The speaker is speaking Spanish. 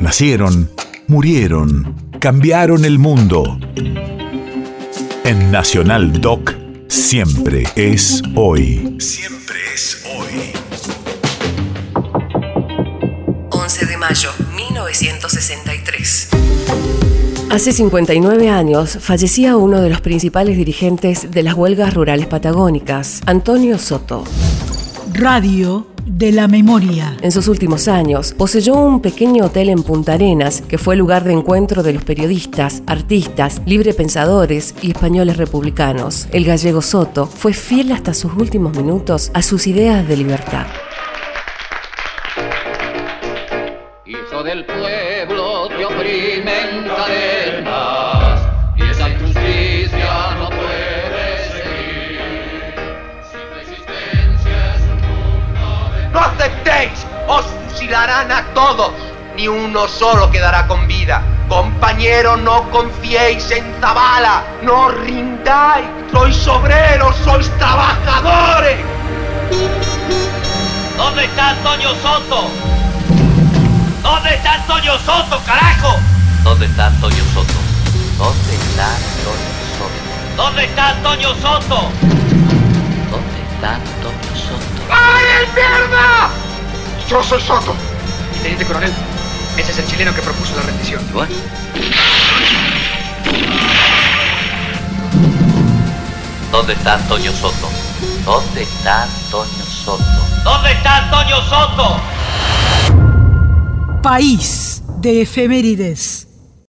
Nacieron, murieron, cambiaron el mundo. En Nacional Doc, siempre es hoy. Siempre es hoy. 11 de mayo, 1963. Hace 59 años fallecía uno de los principales dirigentes de las huelgas rurales patagónicas, Antonio Soto. Radio de la memoria. En sus últimos años, poseyó un pequeño hotel en Punta Arenas que fue lugar de encuentro de los periodistas, artistas, librepensadores y españoles republicanos. El gallego Soto fue fiel hasta sus últimos minutos a sus ideas de libertad. Hijo del pueblo, te aceptéis! ¡Os fusilarán a todos! Ni uno solo quedará con vida. Compañero, no confiéis en Zabala. No rindáis. Sois obreros, sois trabajadores. ¿Dónde está Antonio Soto? ¿Dónde está Antonio Soto, carajo? ¿Dónde está Antonio Soto? ¿Dónde está Antonio Soto? ¿Dónde está Antonio Soto? ¿Dónde está Antonio Soto? ¡Ay, mierda! Yo soy Soto. Y teniente coronel, ese es el chileno que propuso la rendición. ¿Dónde está Antonio Soto? ¿Dónde está Antonio Soto? ¿Dónde está Antonio Soto? País de efemérides.